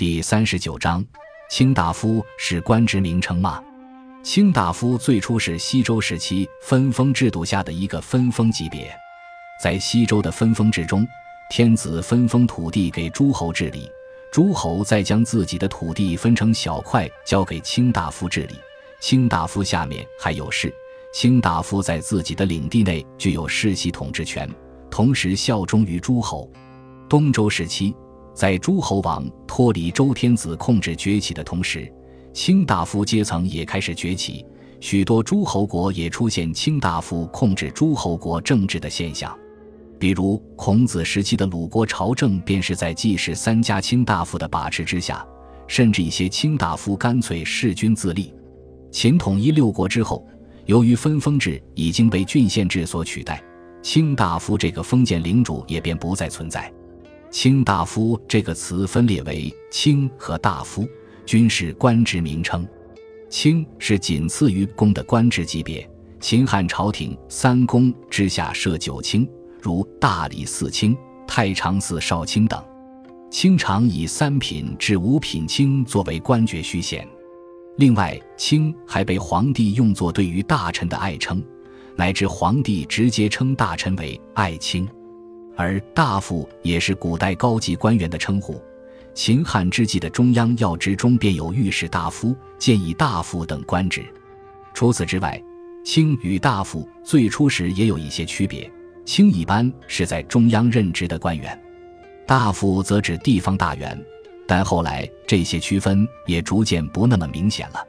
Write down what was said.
第三十九章，卿大夫是官职名称吗？卿大夫最初是西周时期分封制度下的一个分封级别，在西周的分封制中，天子分封土地给诸侯治理，诸侯再将自己的土地分成小块交给卿大夫治理。卿大夫下面还有士，卿大夫在自己的领地内具有世袭统治权，同时效忠于诸侯。东周时期，在诸侯王脱离周天子控制崛起的同时。卿大夫阶层也开始崛起，许多诸侯国也出现卿大夫控制诸侯国政治的现象。比如孔子时期的鲁国朝政，便是在季氏三家卿大夫的把持之下，甚至一些卿大夫干脆弑君自立。秦统一六国之后，由于分封制已经被郡县制所取代，卿大夫这个封建领主也便不再存在。卿大夫这个词分裂为卿和大夫。均是官职名称，卿是仅次于公的官职级别。秦汉朝廷三公之下设九卿，如大理寺卿、太常寺少卿等。卿常以三品至五品卿作为官爵虚衔。另外，卿还被皇帝用作对于大臣的爱称，乃至皇帝直接称大臣为爱卿。而大夫也是古代高级官员的称呼。秦汉之际的中央要职中便有御史大夫、谏议大夫等官职。除此之外，卿与大夫最初时也有一些区别。卿一般是在中央任职的官员，大夫则指地方大员。但后来这些区分也逐渐不那么明显了。